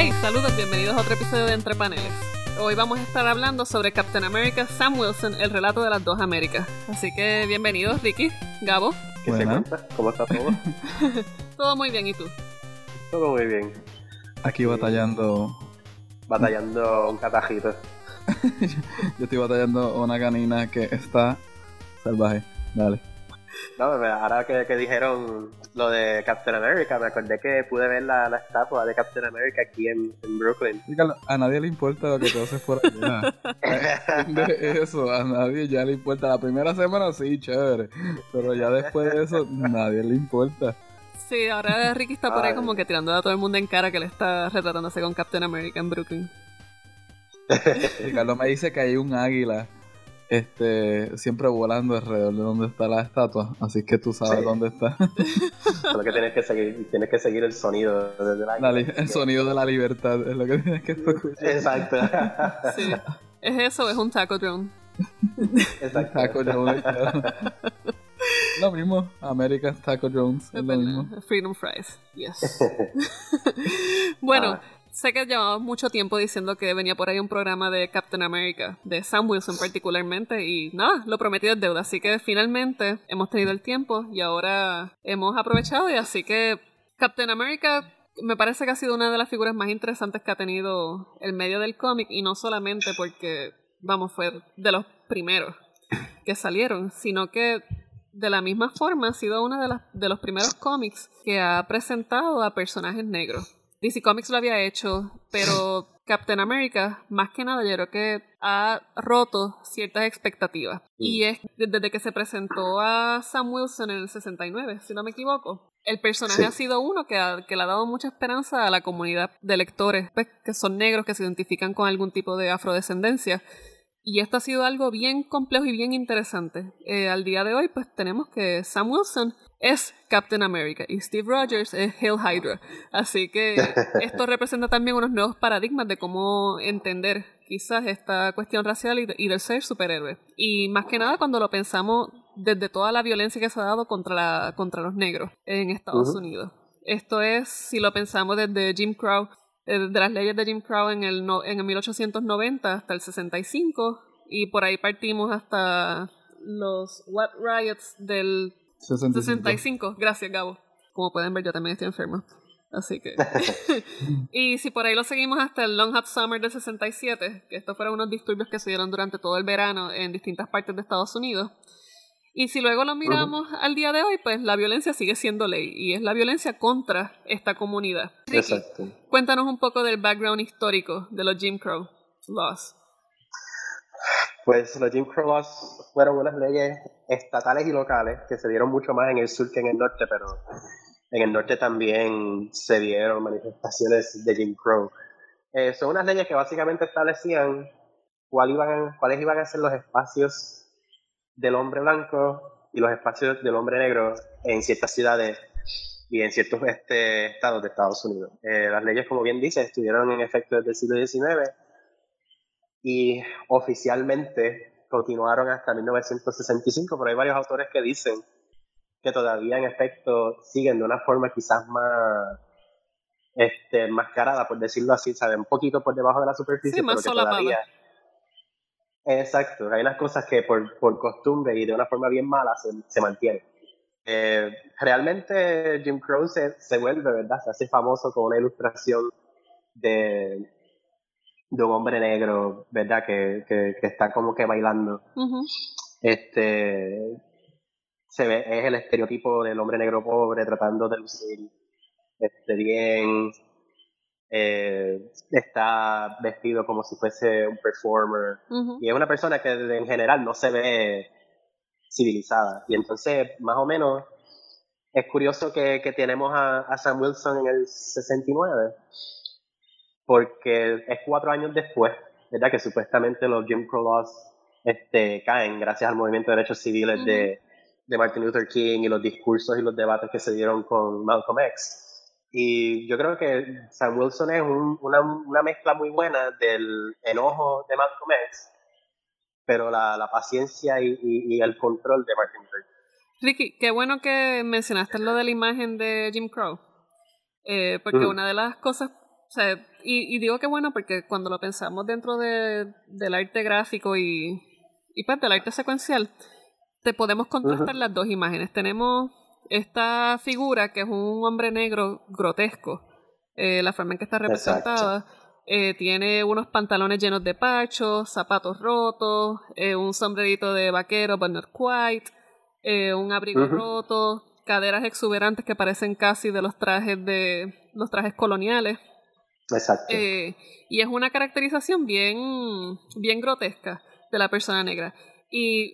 Hey, saludos, bienvenidos a otro episodio de Entre Paneles. Hoy vamos a estar hablando sobre Captain America Sam Wilson, el relato de las dos Américas. Así que bienvenidos, Ricky, Gabo. ¿Qué se cuenta? ¿Cómo está todo? Todo muy bien, ¿y tú? todo muy bien. Aquí batallando. Batallando un catajito. Yo estoy batallando una canina que está salvaje. Dale. No, me- ahora que, que dijeron lo de Captain America, me acordé que pude ver la, la estatua de Captain America aquí en, en Brooklyn. A nadie le importa lo que tú haces por allá. De eso, a nadie ya le importa. La primera semana sí, chévere. Pero ya después de eso, nadie le importa. Sí, ahora Ricky está por ahí Ay. como que tirando a todo el mundo en cara que le está retratándose con Captain America en Brooklyn. Ricardo me dice que hay un águila este siempre volando alrededor de donde está la estatua. Así que tú sabes Sí. dónde está. Solo que tienes que seguir, tienes que seguir el sonido desde la el sonido de la libertad es lo que tienes que escuchar. Exacto. Sí. ¿Es eso es un taco drone? Exacto. Taco claro. Lo mismo, American Taco Jones. Es lo mismo. Freedom Fries. Yes. bueno, Ah. Sé que llevamos mucho tiempo diciendo que venía por ahí un programa de Captain America, de Sam Wilson particularmente, y nada, lo prometido es deuda. Así que finalmente hemos tenido el tiempo y ahora hemos aprovechado, y así que Captain America. Me parece que ha sido una de las figuras más interesantes que ha tenido el medio del cómic, y no solamente porque, vamos, fue de los primeros que salieron, sino que de la misma forma ha sido uno de, las- de los primeros cómics que ha presentado a personajes negros. DC Comics lo había hecho, pero Captain America, más que nada, yo creo que ha roto ciertas expectativas. Y es desde que se presentó a Sam Wilson en el 69, si no me equivoco. El personaje Sí. ha sido uno que, ha- que le ha dado mucha esperanza a la comunidad de lectores pues, que son negros, que se identifican con algún tipo de afrodescendencia. Y esto ha sido algo bien complejo y bien interesante. Eh, al día de hoy, pues tenemos que Sam Wilson es Captain America y Steve Rogers es Hail Hydra. Así que esto representa también unos nuevos paradigmas de cómo entender quizás esta cuestión racial y, de- y del ser superhéroe. Y más que nada cuando lo pensamos desde toda la violencia que se ha dado contra, la, contra los negros en Estados. Unidos. Esto es, si lo pensamos desde Jim Crow, de las leyes de Jim Crow en el, no- en el 1890 hasta el 65 y por ahí partimos hasta los What Riots del 65. 65. Gracias, Gabo. Como pueden ver, yo también estoy enfermo. Así que. y si por ahí lo seguimos hasta el Long Hot Summer del 67, que estos fueron unos disturbios que se dieron durante todo el verano en distintas partes de Estados Unidos. Y si luego lo miramos al día de hoy, pues la violencia sigue siendo ley y es la violencia contra esta comunidad. Ricky, Exacto. cuéntanos un poco del background histórico de los Jim Crow laws. Pues los Jim Crow Laws fueron unas leyes estatales y locales que se dieron mucho más en el sur que en el norte, pero en el norte también se dieron manifestaciones de Jim Crow. Eh, son unas leyes que básicamente establecían cuál iban, cuáles iban a ser los espacios del hombre blanco y los espacios del hombre negro en ciertas ciudades y en ciertos este, estados de Estados Unidos. Eh, las leyes, como bien dice, estuvieron en efecto desde el siglo XIX y oficialmente continuaron hasta 1965, pero hay varios autores que dicen que todavía en efecto siguen de una forma quizás más este, mascarada, por decirlo así, ¿sabe? un poquito por debajo de la superficie, Sí, más pero que todavía... Exacto, hay unas cosas que por, por costumbre y de una forma bien mala se, se mantienen. Eh, realmente Jim Crow se, se vuelve, ¿verdad? Se hace famoso con una ilustración de, de un hombre negro, ¿verdad? Que, que, que está como que bailando. Este se ve, es el estereotipo del hombre negro pobre tratando de lucir este, bien. Eh, está vestido como si fuese un performer. Y es una persona que en general no se ve civilizada. Y entonces, más o menos, es curioso que, que tenemos a, a Sam Wilson en el 69, porque es cuatro años después, ¿verdad? Que supuestamente los Jim Crow laws este, caen gracias al movimiento de derechos civiles de, de Martin Luther King y los discursos y los debates que se dieron con Malcolm X. Y yo creo que Sam Wilson es un- una, una mezcla muy buena del enojo de Malcolm X, pero la, la paciencia y, y- y el control de Martin Luther. Ricky, qué bueno que mencionaste lo de la imagen de Jim Crow. Eh, porque Ujú. una de las cosas O sea, y, y digo que bueno porque cuando lo pensamos dentro de, del arte gráfico y, y pues del arte secuencial, te podemos contrastar las dos imágenes. Tenemos esta figura que es un hombre negro grotesco, eh, la forma en que está representada. Eh, tiene unos pantalones llenos de pachos, zapatos rotos, eh, un sombrerito de vaquero, but not quite, un abrigo roto, caderas exuberantes que parecen casi de los trajes de los trajes coloniales. Exacto. y es una caracterización bien, bien grotesca de la persona negra. Y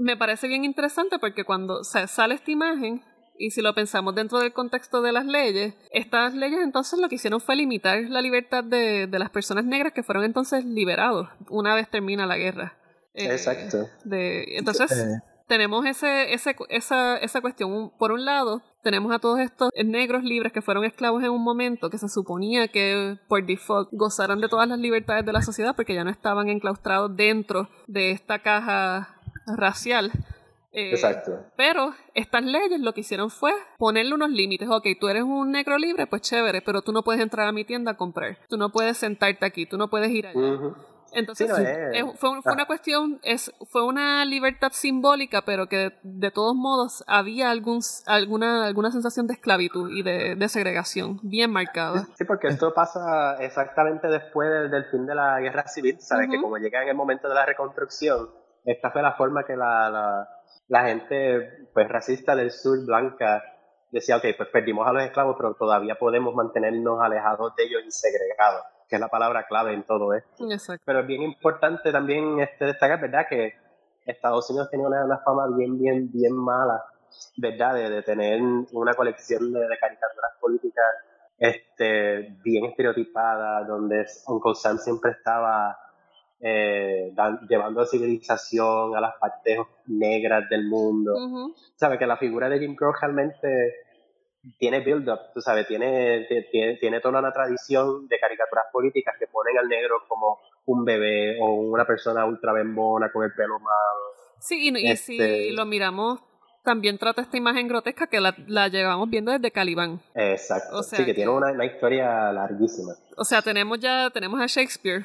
me parece bien interesante porque cuando sale esta imagen, y si lo pensamos dentro del contexto de las leyes, estas leyes entonces lo que hicieron fue limitar la libertad de, de las personas negras que fueron entonces liberados una vez termina la guerra. Eh, Exacto. De, entonces, eh. tenemos ese, ese, esa, esa cuestión. Por un lado, tenemos a todos estos negros libres que fueron esclavos en un momento que se suponía que por default gozaran de todas las libertades de la sociedad porque ya no estaban enclaustrados dentro de esta caja racial. Eh, Exacto. Pero estas leyes lo que hicieron fue ponerle unos límites. Ok, tú eres un negro libre, pues chévere, pero tú no puedes entrar a mi tienda a comprar. Tú no puedes sentarte aquí, tú no puedes ir allá. Entonces, fue, una ah. cuestión, es, fue una libertad simbólica, pero que de, todos modos había algún, alguna, alguna sensación de esclavitud y de, segregación bien marcada. Sí, porque esto pasa exactamente después del, fin de la guerra civil, ¿sabes? Que como llega en el momento de la reconstrucción, esta fue la forma que la, la, gente pues racista del sur, blanca, decía, ok, pues perdimos a los esclavos, pero todavía podemos mantenernos alejados de ellos y segregados, que es la palabra clave en todo esto. Pero es bien importante también este, destacar, ¿verdad?, que Estados Unidos tenía una, fama bien, bien, bien mala, ¿verdad?, de, tener una colección de, caricaturas políticas este, bien estereotipada, donde Uncle Sam siempre estaba eh, llevando a civilización a las partes negras del mundo. Sabes que la figura de Jim Crow realmente tiene build-up, tú sabes, tiene, tiene, tiene toda una tradición de caricaturas políticas que ponen al negro como un bebé o una persona ultra bembona con el pelo malo. Sí, y, si este lo miramos también trata esta imagen grotesca que la, la llevamos viendo desde Calibán. Exacto. sí, que, tiene una, una, historia larguísima. O sea, tenemos ya tenemos a Shakespeare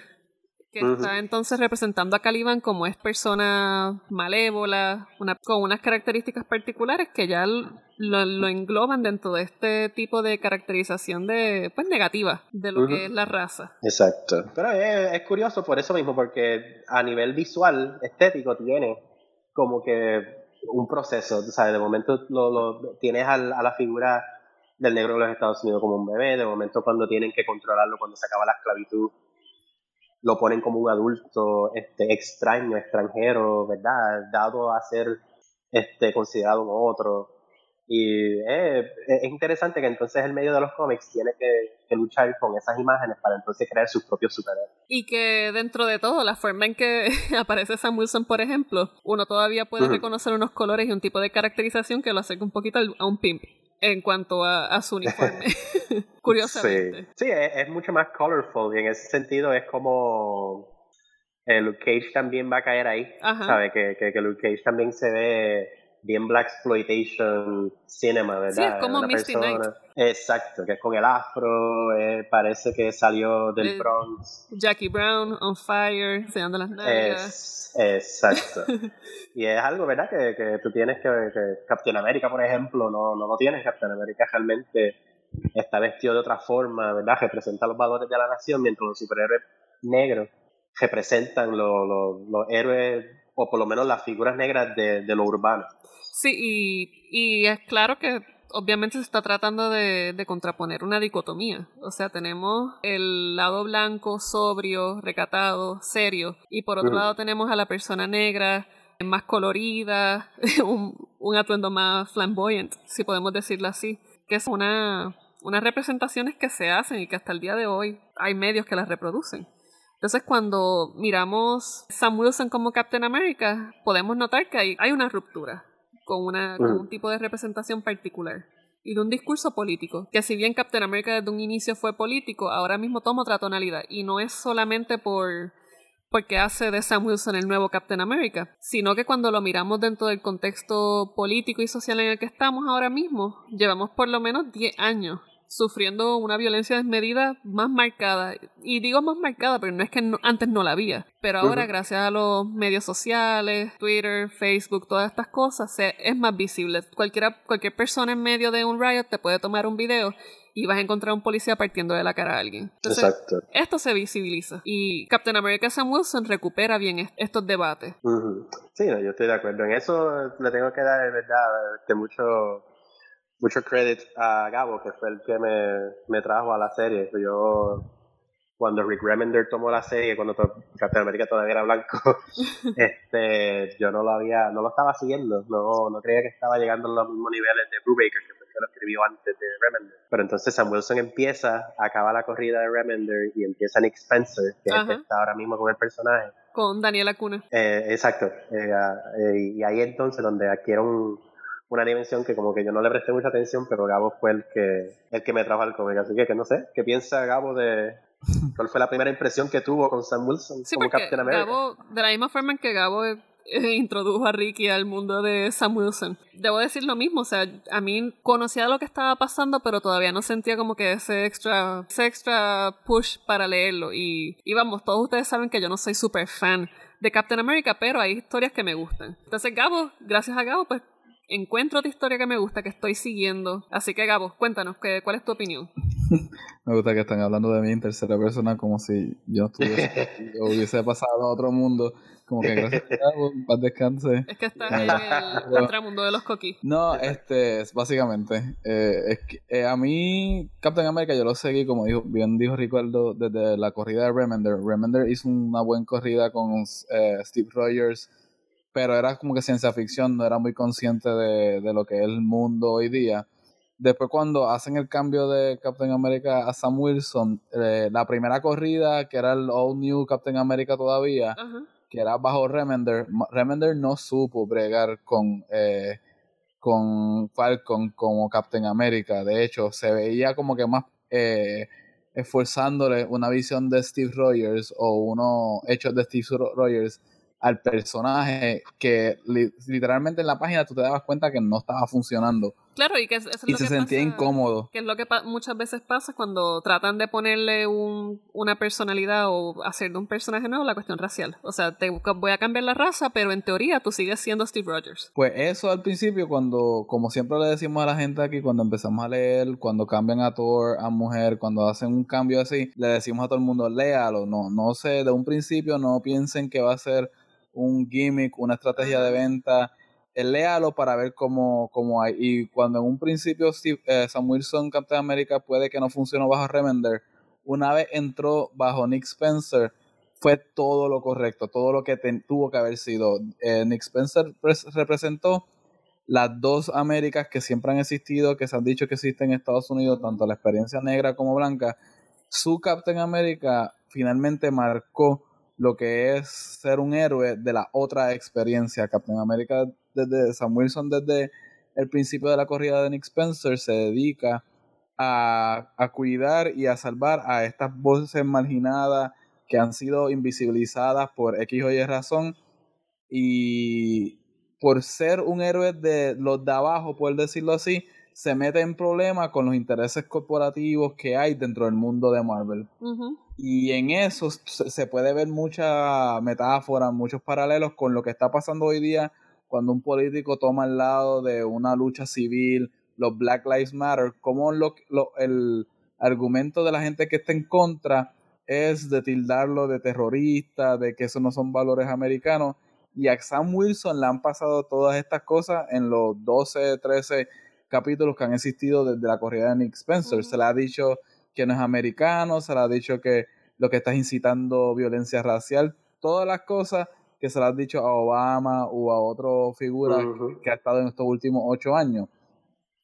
que está entonces representando a Caliban como es persona malévola, una, con unas características particulares que ya lo, engloban dentro de este tipo de caracterización de pues negativa de lo que es la raza. Exacto. Pero es, curioso por eso mismo, porque a nivel visual, estético, tiene como que un proceso, ¿sabes? De momento lo, lo tienes a, a la figura del negro de los Estados Unidos como un bebé, de momento cuando tienen que controlarlo cuando se acaba la esclavitud lo ponen como un adulto este, extraño, extranjero, ¿verdad? Dado a ser este, considerado un otro. Y es, interesante que entonces el medio de los cómics tiene que, luchar con esas imágenes para entonces crear sus propios superhéroes. Y que dentro de todo, la forma en que aparece Sam Wilson, por ejemplo, uno todavía puede reconocer unos colores y un tipo de caracterización que lo acerca un poquito a un pimp en cuanto a, su uniforme. Curiosamente. Sí, es, mucho más colorful y en ese sentido es como eh, Luke Cage también va a caer ahí. ¿Sabe? Que, que, Luke Cage también se ve bien black exploitation cinema, ¿verdad? Sí, es como Misty Knight. Exacto, que es con el afro, eh, parece que salió del Bronx. Jackie Brown, On Fire, enseñando las nalgas. Exacto. y es algo, ¿verdad? Que, que tú tienes que, que, Captain América, por ejemplo, no, no lo tienes. Captain América realmente está vestido de otra forma, ¿verdad? Representa los valores de la nación, mientras los superhéroes negros representan los, los, héroes, o por lo menos las figuras negras de, de lo urbano. Sí, y, y es claro que obviamente se está tratando de, contraponer una dicotomía. O sea, tenemos el lado blanco, sobrio, recatado, serio, y por otro lado tenemos a la persona negra, más colorida, un, atuendo más flamboyant, si podemos decirlo así, que es una, unas representaciones que se hacen y que hasta el día de hoy hay medios que las reproducen. Entonces, cuando miramos Sam Wilson como Captain America, podemos notar que hay, hay una ruptura con, una, un tipo de representación particular y de un discurso político, que si bien Captain America desde un inicio fue político, ahora mismo toma otra tonalidad y no es solamente por porque hace de Sam Wilson el nuevo Captain America, sino que cuando lo miramos dentro del contexto político y social en el que estamos ahora mismo, llevamos por lo menos 10 años sufriendo una violencia desmedida más marcada. Y digo más marcada, pero no es que antes no la había. Pero ahora, gracias a los medios sociales, Twitter, Facebook, todas estas cosas, es más visible. Cualquiera, cualquier persona en medio de un riot te puede tomar un video y vas a encontrar a un policía partiendo de la cara a alguien. Exacto. Esto se visibiliza y Captain America Sam Wilson recupera bien estos debates. Sí, yo estoy de acuerdo. En eso le tengo que dar, de verdad, que mucho mucho credit a Gabo, que fue el que me, me trajo a la serie. Yo, cuando Rick Remender tomó la serie, cuando Captain America todavía era blanco, este, yo no lo había, no lo estaba siguiendo, no, no creía que estaba llegando a los mismos niveles de Brubaker, que fue el que lo escribió antes de Remender. Pero entonces Sam Wilson empieza, acaba la corrida de Remender y empieza Nick Spencer, que es el que está ahora mismo con el personaje. Con Daniela Cuna. Eh, exacto. Eh, eh, y ahí entonces donde adquiere un una dimensión que como que yo no le presté mucha atención, pero Gabo fue el que, el que me trajo al cómic. Así que, que no sé, ¿qué piensa Gabo de, ¿Cuál fue la primera impresión que tuvo con Sam Wilson como Captain America? Gabo, de la misma forma en que Gabo eh, introdujo a Ricky al mundo de Sam Wilson. Debo decir lo mismo, o sea, a mí conocía lo que estaba pasando, pero todavía no sentía como que ese extra, ese extra push para leerlo. Y, y vamos, todos ustedes saben que yo no soy súper fan de Captain America, pero hay historias que me gustan. Entonces Gabo, gracias a Gabo, pues encuentro otra historia que me gusta, que estoy siguiendo. Así que, Gabo, cuéntanos, ¿cuál es tu opinión? me gusta que están hablando de mí en tercera persona como si yo estuviese, hubiese pasado a otro mundo. Como que gracias a Gabo, paz descanse. Es que estás en el mundo de los coquis. No, este, es básicamente, eh, es que eh, a mí Captain America yo lo seguí, como dijo, bien dijo Ricardo, desde la corrida de Remender. Remender hizo una buena corrida con eh, Steve Rogers pero era como que ciencia ficción, no era muy consciente de, lo que es el mundo hoy día. Después cuando hacen el cambio de Captain America a Sam Wilson, eh, la primera corrida, que era el All New Captain America todavía, que era bajo Remender, Remender no supo bregar con, eh, con Falcon como Captain America. De hecho, se veía como que más eh, esforzándole una visión de Steve Rogers o unos hechos de Steve Rogers al personaje que literalmente en la página tú te dabas cuenta que no estaba funcionando. Claro, y que es y se sentía incómodo. Que es lo que muchas veces pasa cuando tratan de ponerle un, una personalidad o hacer de un personaje nuevo la cuestión racial. O sea, te voy a cambiar la raza, pero en teoría tú sigues siendo Steve Rogers. Pues eso al principio, cuando, como siempre le decimos a la gente aquí, cuando empezamos a leer, cuando cambian a Thor a mujer, cuando hacen un cambio así, le decimos a todo el mundo, léalo. No, no sé, de un principio no piensen que va a ser un gimmick, una estrategia de venta, eh, léalo para ver cómo, cómo hay. Y cuando en un principio Steve, eh, Sam Wilson, Captain America, puede que no funcionó bajo Remender, una vez entró bajo Nick Spencer, fue todo lo correcto, todo lo que tuvo que haber sido. Eh, Nick Spencer representó las dos Américas que siempre han existido, que se han dicho que existen en Estados Unidos, tanto la experiencia negra como blanca. Su Captain America finalmente marcó lo que es ser un héroe de la otra experiencia. Captain America, desde Sam Wilson, desde el principio de la corrida de Nick Spencer, se dedica a, a cuidar y a salvar a estas voces marginadas que han sido invisibilizadas por X o Y razón. Y por ser un héroe de los de abajo, por decirlo así, se mete en problemas con los intereses corporativos que hay dentro del mundo de Marvel. Y en eso se puede ver mucha metáfora, muchos paralelos con lo que está pasando hoy día cuando un político toma el lado de una lucha civil, los Black Lives Matter, como lo, el argumento de la gente que está en contra es de tildarlo de terrorista, de que eso no son valores americanos. Y a Sam Wilson le han pasado todas estas cosas en los 12, 13 capítulos que han existido desde la corrida de Nick Spencer. Se le ha dicho que no es americano, se le ha dicho que lo que está incitando violencia racial, todas las cosas que se le ha dicho a Obama o a otra figura que ha estado en estos últimos ocho años.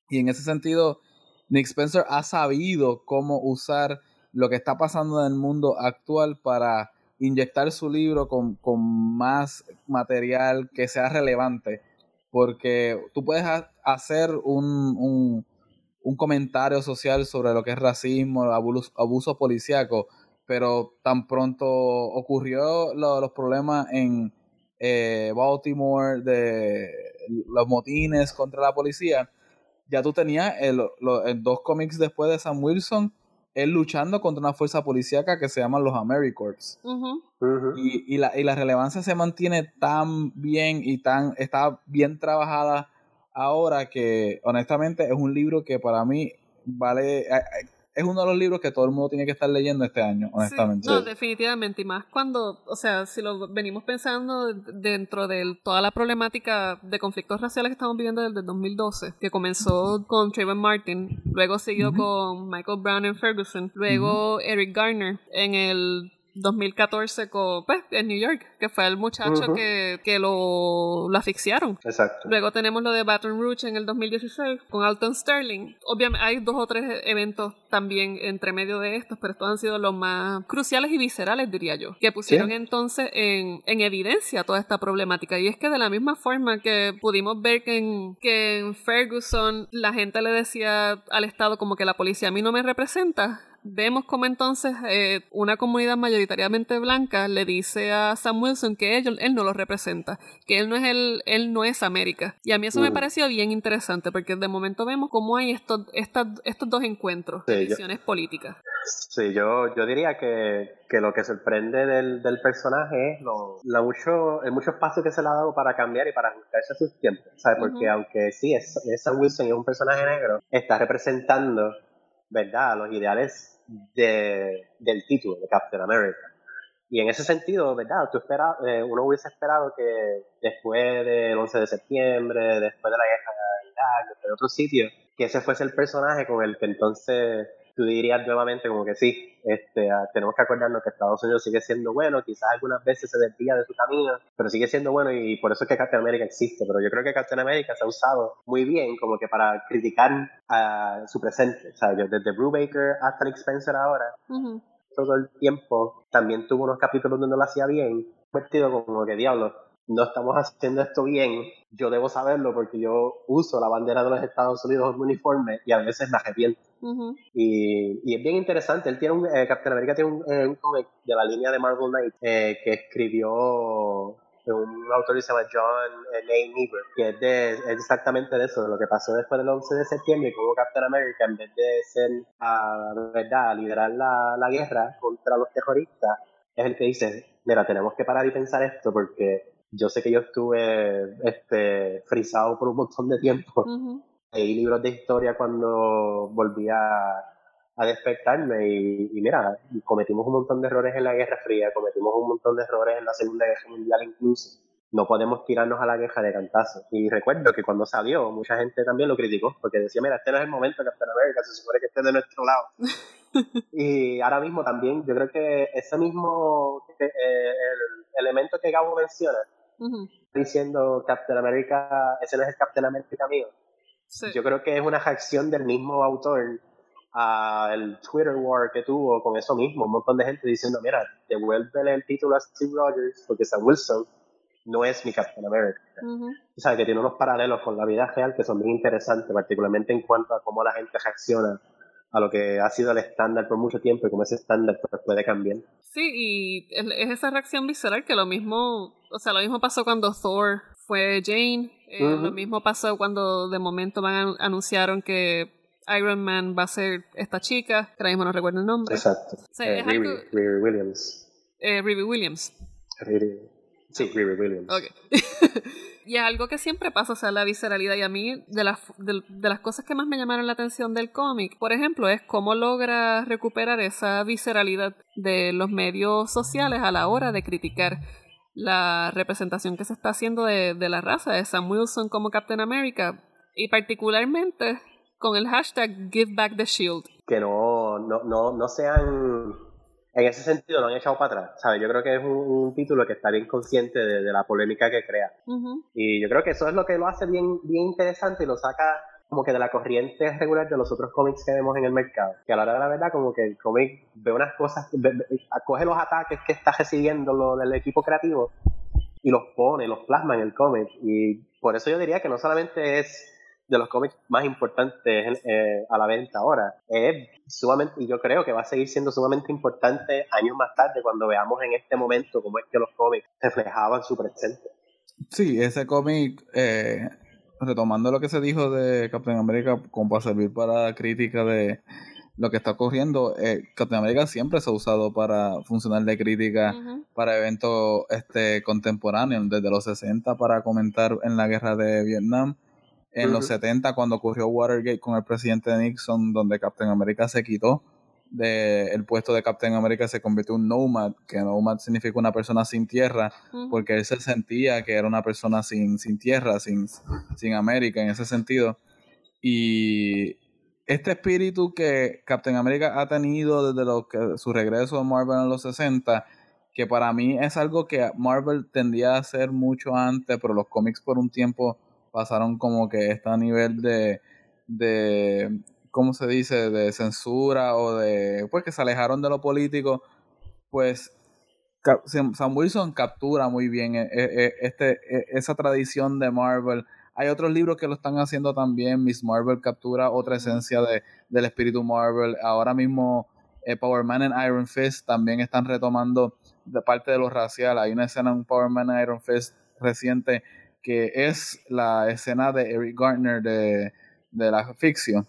Y en ese sentido, Nick Spencer ha sabido cómo usar lo que está pasando en el mundo actual para inyectar su libro con, con más material que sea relevante porque tú puedes hacer un, un, comentario social sobre lo que es racismo, abuso, abuso policíaco, pero tan pronto ocurrió los problemas en eh, Baltimore de los motines contra la policía, ya tú tenías dos cómics después de Sam Wilson, él luchando contra una fuerza policíaca que se llaman los AmeriCorps. Y, y, la, y la relevancia se mantiene tan bien y tan está bien trabajada ahora que honestamente es un libro que para mí vale es uno de los libros que todo el mundo tiene que estar leyendo este año, honestamente. no, definitivamente. Y más cuando, o sea, si lo venimos pensando dentro de toda la problemática de conflictos raciales que estamos viviendo desde el 2012, que comenzó con Trayvon Martin, luego siguió con Michael Brown en Ferguson, luego Eric Garner en el 2014 con, pues, en New York, que fue el muchacho que, que lo, lo, asfixiaron. Exacto. Luego tenemos lo de Baton Rouge en el 2016 con Alton Sterling. Obviamente hay dos o tres eventos también entre medio de estos, pero estos han sido los más cruciales y viscerales, diría yo, que pusieron entonces en, en, evidencia toda esta problemática. Y es que de la misma forma que pudimos ver que en, que en Ferguson la gente le decía al Estado como que la policía a mí no me representa, vemos como entonces eh, una comunidad mayoritariamente blanca le dice a Sam Wilson que él, él no lo representa, que él no es el, él no es América. Y a mí eso me mm. pareció bien interesante porque de momento vemos cómo hay estos, estos dos encuentros, de visiones políticas. Sí, yo, yo diría que, que lo que sorprende del, del personaje es lo, mucho, el mucho espacio que se le ha dado para cambiar y para ajustarse a sus tiempos. ¿sabes? Porque aunque sí, es, Sam Wilson es un personaje negro, está representando ¿verdad? los ideales de, del título de Captain America. Y en ese sentido, ¿verdad? Tú espera, eh, uno hubiese esperado que después del 11 de septiembre, después de la guerra de Irak, después de otros sitios, que ese fuese el personaje con el que entonces tú dirías nuevamente como que sí, este, ah, tenemos que acordarnos que Estados Unidos sigue siendo bueno, quizás algunas veces se desvía de su camino, pero sigue siendo bueno y por eso es que Captain America existe. Pero yo creo que Captain America se ha usado muy bien como que para criticar a su presente. O sea, desde Brubaker hasta Nick Spencer ahora, todo el tiempo también tuvo unos capítulos donde lo hacía bien, convertido como que diablo, no estamos haciendo esto bien, yo debo saberlo porque yo uso la bandera de los Estados Unidos en uniforme y a veces me arrepiento. Y, y, es bien interesante, él tiene un, eh, Captain America tiene un, eh, un, cómic de la línea de Marvel Knight eh, que escribió un autor que se llama John Nate Niebuhr, que es, de, es exactamente de eso, de lo que pasó después del 11 de septiembre, y como Captain America, en vez de ser, a, ¿verdad?, liderar la, la guerra contra los terroristas, es el que dice, mira, tenemos que parar y pensar esto porque yo sé que yo estuve este, frisado por un montón de tiempo. Leí libros de historia cuando volví a, despertarme y, mira, cometimos un montón de errores en la Guerra Fría, cometimos un montón de errores en la Segunda Guerra Mundial incluso. No podemos tirarnos a la guerra de cantazo. Y recuerdo que cuando salió, mucha gente también lo criticó, porque decía, mira, este no es el momento de Captain America, se supone que esté de nuestro lado. y ahora mismo también, yo creo que ese mismo eh, el elemento que Gabo menciona, diciendo Captain America, ese no es el Captain America mío. Yo creo que es una reacción del mismo autor al Twitter war que tuvo con eso mismo, un montón de gente diciendo, mira, devuélvele el título a Steve Rogers porque Sam Wilson no es mi Captain America. O sea, que tiene unos paralelos con la vida real que son muy interesantes, particularmente en cuanto a cómo la gente reacciona a lo que ha sido el estándar por mucho tiempo y cómo ese estándar pues, puede cambiar. Sí, y es esa reacción visceral que lo mismo, o sea, lo mismo pasó cuando Thor fue Jane, eh, lo mismo pasó cuando de momento van, anunciaron que Iron Man va a ser esta chica, que ahora mismo no recuerdo el nombre. Exacto. Eh, Riri, Williams. Eh, Riri Williams. Sí, Riri Williams. Ok. y es algo que siempre pasa, o sea, la visceralidad. Y a mí, de las, de, las cosas que más me llamaron la atención del cómic, por ejemplo, es cómo logra recuperar esa visceralidad de los medios sociales a la hora de criticar la representación que se está haciendo de, de la raza de Sam Wilson como Captain America. Y particularmente con el hashtag Give Back the Shield. Que no, no, no, no sean en ese sentido lo han echado para atrás, ¿sabes? Yo creo que es un, título que está bien consciente de, la polémica que crea. Y yo creo que eso es lo que lo hace bien, bien interesante y lo saca como que de la corriente regular de los otros cómics que vemos en el mercado. Que a la hora de la verdad, como que el cómic ve unas cosas, acoge los ataques que está recibiendo lo, del equipo creativo y los pone, los plasma en el cómic. Y por eso yo diría que no solamente es de los cómics más importantes eh, a la venta ahora. Es sumamente, y yo creo que va a seguir siendo sumamente importante años más tarde cuando veamos en este momento cómo es que los cómics reflejaban su presente. Sí, ese cómic, eh, retomando lo que se dijo de Captain America, como para servir para la crítica de lo que está ocurriendo, eh, Captain America siempre se ha usado para funcionar de crítica para eventos este, contemporáneos, desde los 60 para comentar en la guerra de Vietnam, en los 70 cuando ocurrió Watergate con el presidente Nixon, donde Captain America se quitó del puesto de Captain America se convirtió en un nomad, que nomad significa una persona sin tierra, porque él se sentía que era una persona sin, sin tierra, sin, sin América en ese sentido. Y este espíritu que Captain America ha tenido desde lo que, su regreso a Marvel en los 60, que para mí es algo que Marvel tendía a hacer mucho antes, pero los cómics por un tiempo pasaron como que está a nivel de, de ¿cómo se dice?, de censura o de, pues que se alejaron de lo político, pues Sam Wilson captura muy bien eh, eh, eh, este, esa tradición de Marvel. Hay otros libros que lo están haciendo también. Miss Marvel captura otra esencia de, del espíritu Marvel. Ahora mismo Power Man and Iron Fist también están retomando de parte de lo racial. Hay una escena en Power Man and Iron Fist reciente que es la escena de Eric Gartner de, la ficción.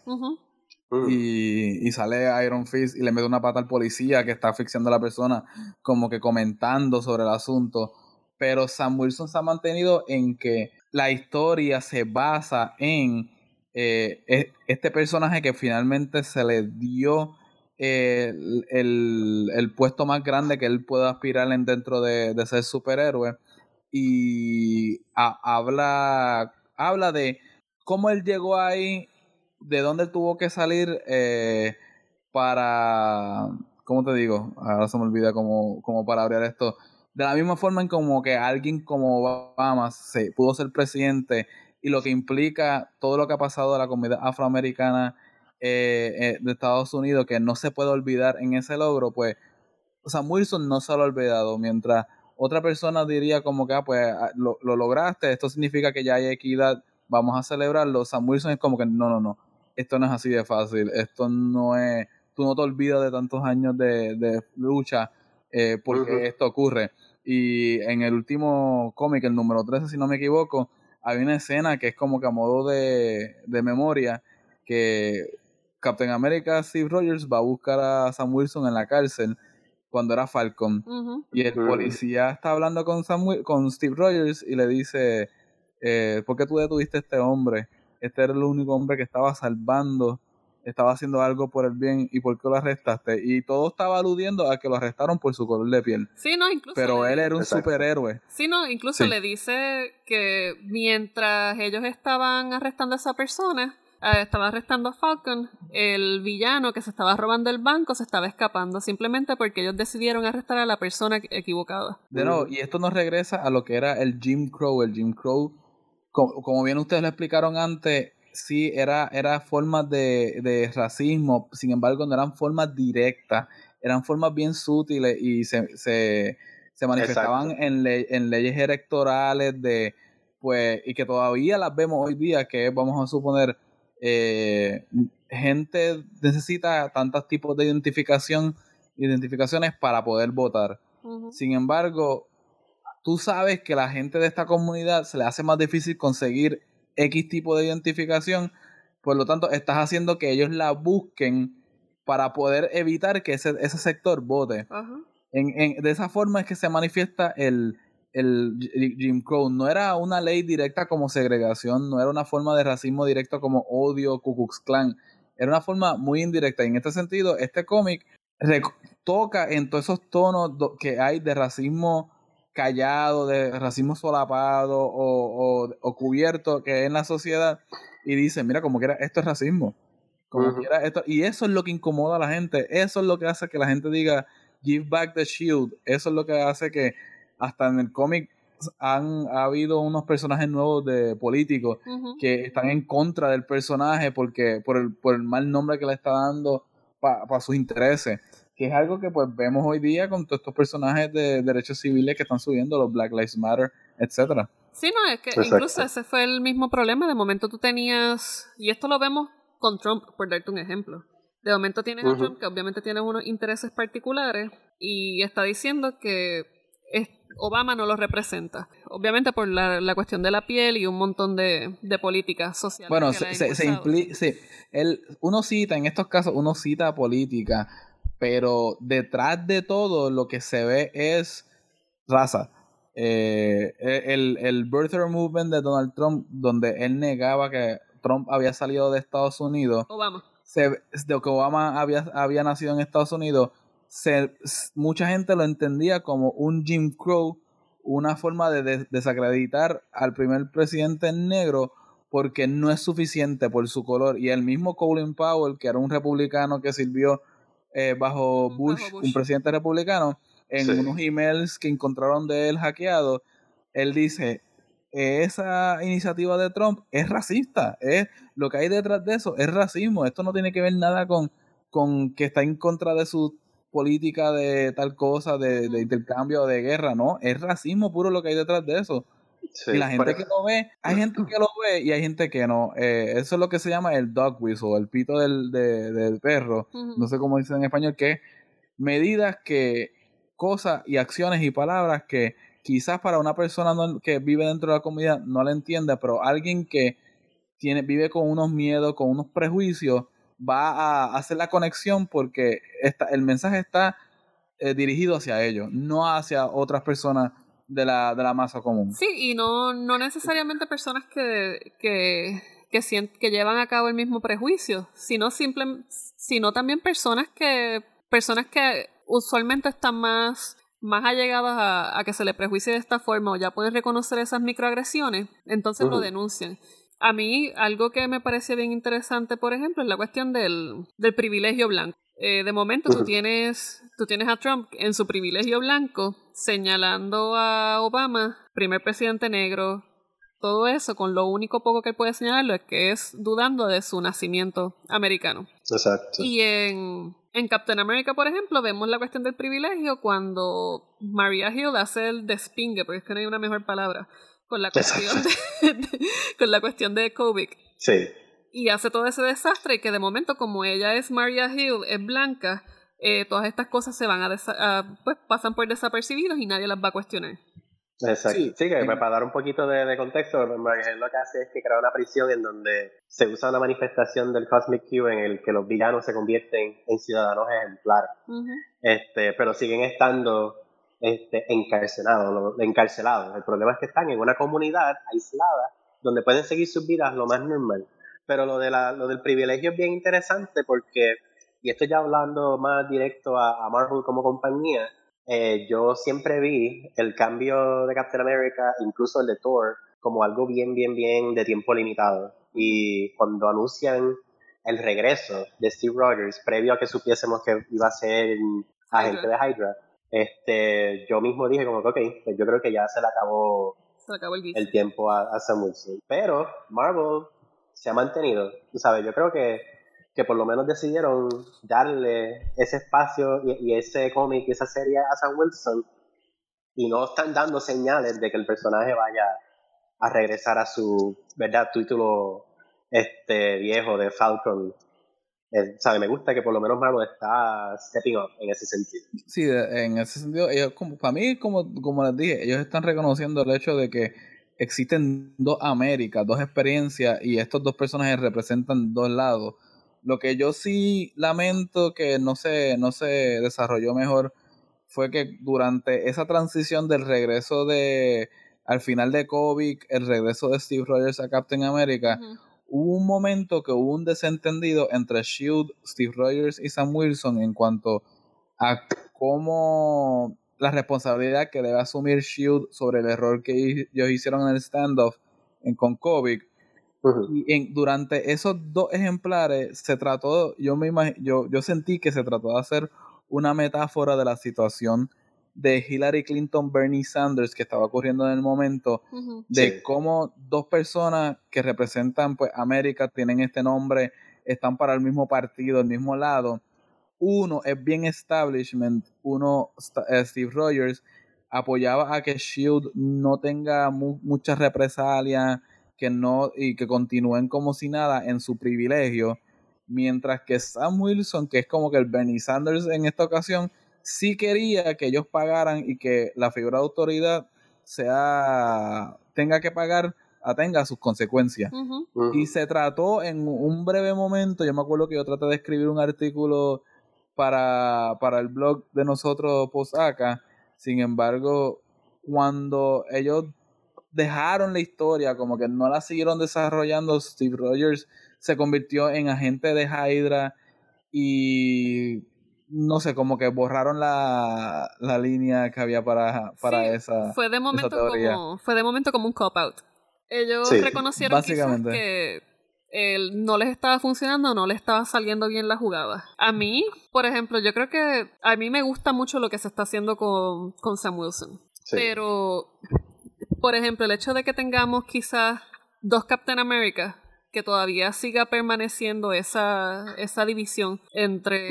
Mm. Y, y, sale Iron Fist y le mete una pata al policía que está asfixiando a la persona, como que comentando sobre el asunto. Pero Sam Wilson se ha mantenido en que la historia se basa en eh, e, este personaje que finalmente se le dio eh, el, puesto más grande que él pueda aspirar en dentro de, ser superhéroe. Y habla, habla de cómo él llegó ahí de dónde tuvo que salir eh, para, ¿cómo te digo? Ahora se me olvida como, como para abrir esto. De la misma forma en como que alguien como Obama se pudo ser presidente y lo que implica todo lo que ha pasado a la comunidad afroamericana eh, eh, de Estados Unidos, que no se puede olvidar en ese logro, pues Sam Wilson no se lo ha olvidado, mientras otra persona diría como que, ah, pues ah, lo, lo lograste, esto significa que ya hay equidad, vamos a celebrarlo. Sam Wilson es como que, no, no, no, esto no es así de fácil, esto no es, tú no te olvidas de tantos años de, lucha eh, porque esto ocurre. Y en el último cómic, el número 13, si no me equivoco, hay una escena que es como que a modo de, memoria, que Captain America Steve Rogers va a buscar a Sam Wilson en la cárcel cuando era Falcon. Y el policía está hablando con, con Steve Rogers y le dice, eh, ¿por qué tú detuviste a este hombre? Este era el único hombre que estaba salvando, estaba haciendo algo por el bien y por qué lo arrestaste. Y todo estaba aludiendo a que lo arrestaron por su color de piel. Sí, no, incluso. Pero él era un superhéroe. Sí, no, incluso le dice que mientras ellos estaban arrestando a esa persona, eh, estaba arrestando a Falcon, el villano que se estaba robando el banco se estaba escapando simplemente porque ellos decidieron arrestar a la persona equivocada. De nuevo, y esto nos regresa a lo que era el Jim Crow. El Jim Crow como, bien ustedes lo explicaron antes, sí, era, era formas de, racismo, sin embargo, no eran formas directas, eran formas bien sutiles y se, se, manifestaban en, en leyes electorales de, pues, y que todavía las vemos hoy día, que vamos a suponer, eh, gente necesita tantos tipos de identificación, identificaciones para poder votar. Sin embargo, tú sabes que la gente de esta comunidad se le hace más difícil conseguir X tipo de identificación, por lo tanto estás haciendo que ellos la busquen para poder evitar que ese, ese sector vote. En, de esa forma es que se manifiesta el, el Jim Crow. No era una ley directa como segregación, no era una forma de racismo directo como odio, Ku Klux Klan. Era una forma muy indirecta. Y en este sentido, este cómic toca en todos esos tonos que hay de racismo callado, de racismo solapado o, o, cubierto que hay en la sociedad y dice, mira, como quiera, esto es racismo. Como quiera, esto, y eso es lo que incomoda a la gente, eso es lo que hace que la gente diga, give back the shield, eso es lo que hace que hasta en el cómic han ha habido unos personajes nuevos de políticos que están en contra del personaje porque por el, por el mal nombre que le está dando para sus intereses que es algo que pues vemos hoy día con todos estos personajes de derechos civiles que están subiendo, los Black Lives Matter, etcétera. Sí, no, es que incluso ese fue el mismo problema. De momento tú tenías, y esto lo vemos con Trump, por darte un ejemplo. De momento tienes a Trump que obviamente tiene unos intereses particulares y está diciendo que Obama no lo representa. Obviamente por la, la cuestión de la piel y un montón de, de políticas sociales. Bueno, que se, se, se impulsado. impli- sí, el, uno cita, en estos casos, uno cita política, pero detrás de todo lo que se ve es raza. Eh, el, el birther movement de Donald Trump, donde él negaba que Trump había salido de Estados Unidos, Obama. se, de que Obama había, había nacido en Estados Unidos, se, mucha gente lo entendía como un Jim Crow, una forma de des- desacreditar al primer presidente negro porque no es suficiente por su color. Y el mismo Colin Powell, que era un republicano que sirvió eh, bajo, Bajo Bush, un presidente republicano, en Sí. unos emails que encontraron de él hackeado, él dice, esa iniciativa de Trump es racista, es lo que hay detrás de eso es racismo, esto no tiene que ver nada con, con que está en contra de su política de tal cosa, de, de intercambio o de guerra, no, es racismo puro lo que hay detrás de eso. Sí, y la gente que lo ve, hay gente que lo ve y hay gente que no. Eh, eso es lo que se llama el dog whistle, el pito del, de- del perro, no sé cómo dicen en español, que es medidas que, cosas y acciones y palabras que quizás para una persona no- que vive dentro de la comunidad no la entienda, pero alguien que tiene, vive con unos miedos, con unos prejuicios, va a hacer la conexión porque esta, el mensaje está eh, dirigido hacia ellos, no hacia otras personas de la, de la masa común. Sí, y no, no necesariamente personas que, que, que, sien- que llevan a cabo el mismo prejuicio, sino, simple, sino también personas que, personas que usualmente están más, más allegadas a, a que se le prejuicie de esta forma o ya pueden reconocer esas microagresiones, entonces lo denuncian. A mí, algo que me parece bien interesante, por ejemplo, es la cuestión del, del privilegio blanco. Eh, de momento tú tienes, tú tienes a Trump en su privilegio blanco señalando a Obama, primer presidente negro, todo eso, con lo único poco que él puede señalarlo es que es dudando de su nacimiento americano. Exacto. Y en, en Captain America, por ejemplo, vemos la cuestión del privilegio cuando Maria Hill hace el despingue, porque es que no hay una mejor palabra, con la cuestión de, con la cuestión de Kovic. Sí. Y hace todo ese desastre y que de momento, como ella es Maria Hill, es blanca, eh, todas estas cosas se van a, desa- a- pues pasan por desapercibidos y nadie las va a cuestionar. Exacto. Sí, Sí, que en- para dar un poquito de, de contexto, Margaret lo que hace es que crea una prisión en donde se usa una manifestación del Cosmic Q en el que los villanos se convierten en ciudadanos ejemplares. Este, pero siguen estando este, encarcelados, encarcelados. El problema es que están en una comunidad aislada donde pueden seguir sus vidas lo más normal. Pero lo, de la, lo del privilegio es bien interesante porque, y esto ya hablando más directo a, a Marvel como compañía, eh, yo siempre vi el cambio de Captain America, incluso el de Thor, como algo bien, bien, bien de tiempo limitado. Y cuando anuncian el regreso de Steve Rogers, previo a que supiésemos que iba a ser agente de Hydra, este, yo mismo dije como que, ok, pues yo creo que ya se le acabó Se acabó el tiempo a, a Sam Wilson. Pero Marvel se ha mantenido, tú sabes, yo creo que, que por lo menos decidieron darle ese espacio y, y ese cómic y esa serie a Sam Wilson y no están dando señales de que el personaje vaya a regresar a su, ¿verdad?, título este viejo de Falcon. Eh, ¿sabe? Me gusta que por lo menos Marvel está stepping up en ese sentido. Sí, en ese sentido, ellos, como, para mí, como, como les dije, ellos están reconociendo el hecho de que existen dos Américas, dos experiencias, y estos dos personajes representan dos lados. Lo que yo sí lamento que no se, no se desarrolló mejor fue que durante esa transición del regreso de, al final de COVID, el regreso de Steve Rogers a Captain America, hubo un momento que hubo un desentendido entre Shield, Steve Rogers y Sam Wilson en cuanto a cómo la responsabilidad que debe asumir Shield sobre el error que ellos hicieron en el standoff en con Kovic. Ujú. Y en, durante esos dos ejemplares se trató, yo me imag- yo, yo sentí que se trató de hacer una metáfora de la situación de Hillary Clinton, Bernie Sanders que estaba ocurriendo en el momento, de Sí. cómo dos personas que representan pues América tienen este nombre, están para el mismo partido, el mismo lado. Uno es bien establishment, uno eh, Steve Rogers apoyaba a que Shield no tenga mu- muchas represalias, que no y que continúen como si nada en su privilegio, mientras que Sam Wilson, que es como que el Bernie Sanders en esta ocasión, sí quería que ellos pagaran y que la figura de autoridad sea tenga que pagar atenga sus consecuencias. Y se trató en un breve momento, yo me acuerdo que yo traté de escribir un artículo para, para el blog de nosotros post acá, sin embargo, cuando ellos dejaron la historia, como que no la siguieron desarrollando, Steve Rogers se convirtió en agente de Hydra y no sé, como que borraron la, la línea que había para, para esa. Fue de momento como, fue de momento como un cop out. Ellos reconocieron que él no les estaba funcionando, no les estaba saliendo bien la jugada. A mí, por ejemplo, yo creo que a mí me gusta mucho lo que se está haciendo con, con Sam Wilson. Pero, por ejemplo, el hecho de que tengamos quizás dos Captain America, que todavía siga permaneciendo esa, esa división entre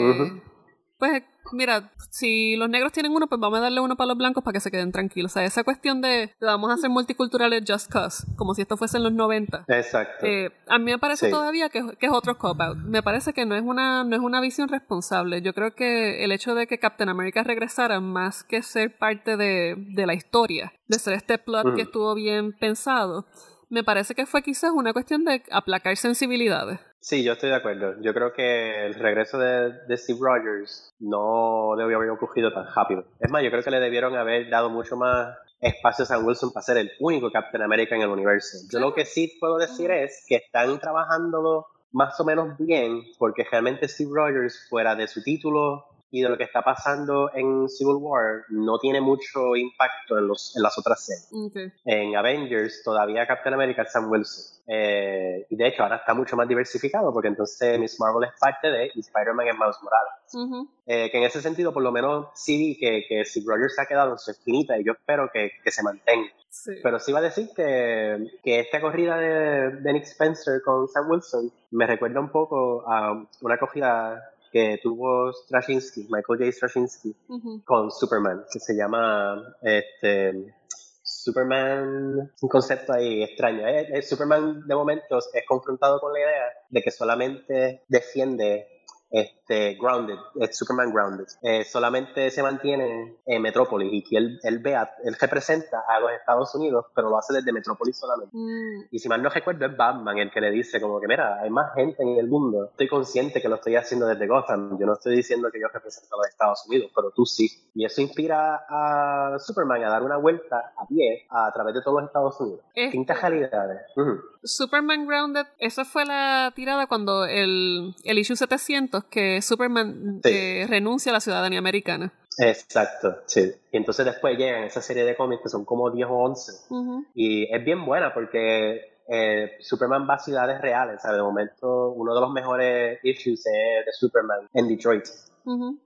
pues mira, si los negros tienen uno, pues vamos a darle uno para los blancos para que se queden tranquilos. O sea, esa cuestión de, vamos a hacer multiculturales just cause, como si esto fuese en los 90. Exacto. Eh, a mí me parece todavía que, es otro cop-out. Me parece que no es, una, no es una visión responsable. Yo creo que el hecho de que Captain America regresara, más que ser parte de, de la historia, de ser este plot que estuvo bien pensado, me parece que fue quizás una cuestión de aplacar sensibilidades. Sí, yo estoy de acuerdo. Yo creo que el regreso de, Steve Rogers no debió haber ocurrido tan rápido. Es más, yo creo que le debieron haber dado mucho más espacio a Sam Wilson para ser el único Captain America en el universo. Yo lo que sí puedo decir es que están trabajándolo más o menos bien, porque realmente Steve Rogers, fuera de su título y de lo que está pasando en Civil War no tiene mucho impacto en, los, en las otras series. En Avengers todavía Captain America es Sam Wilson. Eh, y de hecho ahora está mucho más diversificado porque entonces Miss Marvel es parte de y Spider-Man es Miles Morales. Eh, que en ese sentido por lo menos sí vi que, que Steve Rogers se ha quedado en su esquinita y yo espero que, que se mantenga. Pero sí va a decir que, que esta corrida de, de Nick Spencer con Sam Wilson me recuerda un poco a una corrida que tuvo Straczynski, Michael J. Straczynski, con Superman, que se llama este, Superman, un concepto ahí extraño. ¿eh? Eh, Superman de momentos es confrontado con la idea de que solamente defiende este, Grounded, Superman Grounded, eh, solamente se mantiene en Metrópolis y que él, él vea, él representa a los Estados Unidos, pero lo hace desde Metrópolis solamente. Mm. Y si mal no recuerdo, es Batman el que le dice como que, mira, hay más gente en el mundo, estoy consciente que lo estoy haciendo desde Gotham, yo no estoy diciendo que yo represento a los Estados Unidos, pero tú sí. Y eso inspira a Superman a dar una vuelta a pie a través de todos los Estados Unidos. Quintas realidades. Superman Grounded, esa fue la tirada cuando el, el issue 700 que Superman eh, renuncia a la ciudadanía americana. Exacto, sí. Y entonces después llegan esa serie de cómics que son como 10 o 11. Y es bien buena porque eh, Superman va a ciudades reales. ¿sabes? De momento, uno de los mejores issues es de Superman en Detroit.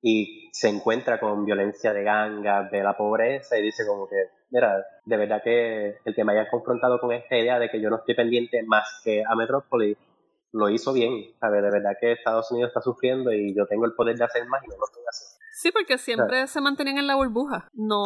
Y se encuentra con violencia de gangas, de la pobreza y dice como que, mira, de verdad que el que me haya confrontado con esta idea de que yo no estoy pendiente más que a Metropolis lo hizo bien, ¿sabes? De verdad que Estados Unidos está sufriendo y yo tengo el poder de hacer más y no lo estoy haciendo. Sí, porque siempre se mantenían en la burbuja. No,